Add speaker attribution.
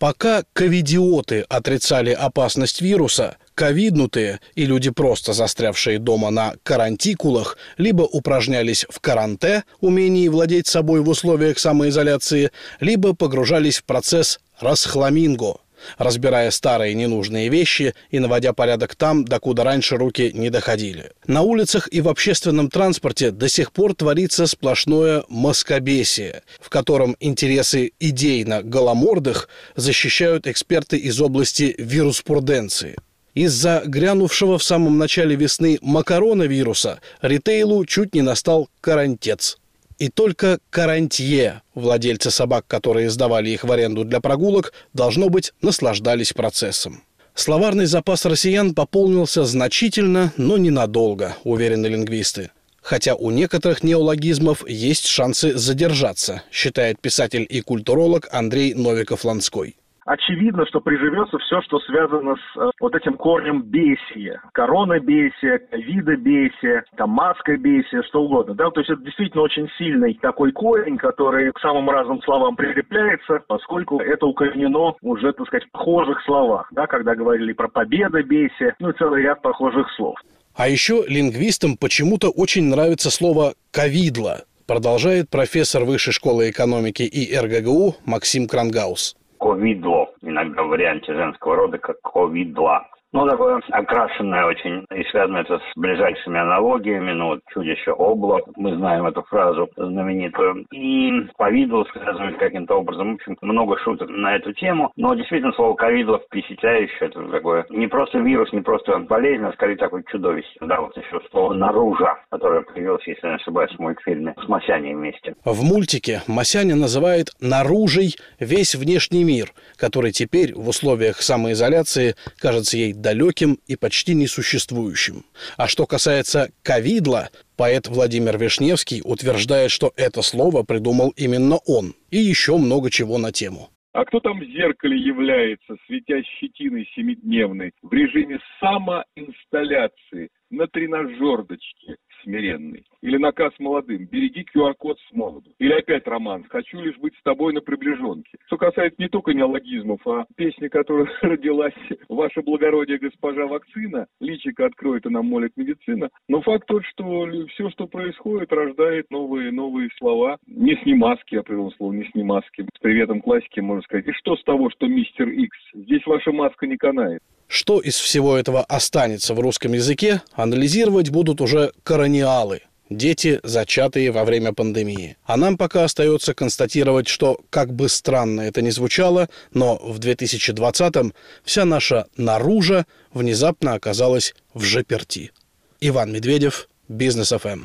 Speaker 1: Пока ковидиоты отрицали опасность вируса, ковиднутые и люди, просто застрявшие дома на карантикулах, либо упражнялись в каранте, умении владеть собой в условиях самоизоляции, либо погружались в процесс расхламинго – разбирая старые ненужные вещи и наводя порядок там, докуда раньше руки не доходили. На улицах и в общественном транспорте до сих пор творится сплошное москобесие, в котором интересы идейно голомордых защищают эксперты из области вируспруденции. Из-за грянувшего в самом начале весны макаронавируса ритейлу чуть не настал карантец. И только карантье, владельцы собак, которые сдавали их в аренду для прогулок, должно быть, наслаждались процессом. Словарный запас россиян пополнился значительно, но ненадолго, уверены лингвисты. Хотя у некоторых неологизмов есть шансы задержаться, считает писатель и культуролог Андрей Новиков-Ланской
Speaker 2: очевидно, что приживется все, что связано с э, вот этим корнем бесия. Корона бесия, вида бесия, там маска бесия, что угодно. Да? То есть это действительно очень сильный такой корень, который к самым разным словам прикрепляется, поскольку это укоренено уже, так сказать, в похожих словах, да, когда говорили про победа бесия, ну и целый ряд похожих слов.
Speaker 1: А еще лингвистам почему-то очень нравится слово «ковидло», продолжает профессор Высшей школы экономики и РГГУ Максим Крангаус
Speaker 3: ковидло, иногда в варианте женского рода, как ковидла. Ну, такое окрашенное очень, и связано это с ближайшими аналогиями, ну, вот чудище облак, мы знаем эту фразу знаменитую, и повидло связывают каким-то образом, в общем, много шуток на эту тему, но действительно слово ковидло впечатляющее, это такое не просто вирус, не просто болезнь, а скорее такое чудовище. Да, вот еще слово наружа, которое появилось, если не ошибаюсь, в мультфильме с Масяней вместе.
Speaker 1: В мультике Масяня называет наружей весь внешний мир, который теперь в условиях самоизоляции кажется ей далеким и почти несуществующим. А что касается ковидла, поэт Владимир Вишневский утверждает, что это слово придумал именно он. И еще много чего на тему.
Speaker 4: А кто там в зеркале является, светя щетиной семидневной, в режиме самоинсталляции, на тренажердочке смиренный? Или наказ молодым «береги QR-код с молоду». Или опять роман «хочу лишь быть с тобой на приближенке». Что касается не только неологизмов, а песни, которая родилась «Ваше благородие, госпожа вакцина», личика откроет и нам молит медицина. Но факт тот, что все, что происходит, рождает новые, новые слова. Не с маски, я привел слово, не с маски. С приветом классики можно сказать. И что с того, что мистер Икс? Здесь ваша маска не канает.
Speaker 1: Что из всего этого останется в русском языке, анализировать будут уже корониалы – дети, зачатые во время пандемии. А нам пока остается констатировать, что, как бы странно это ни звучало, но в 2020-м вся наша наружа внезапно оказалась в жеперти. Иван Медведев, Бизнес ФМ.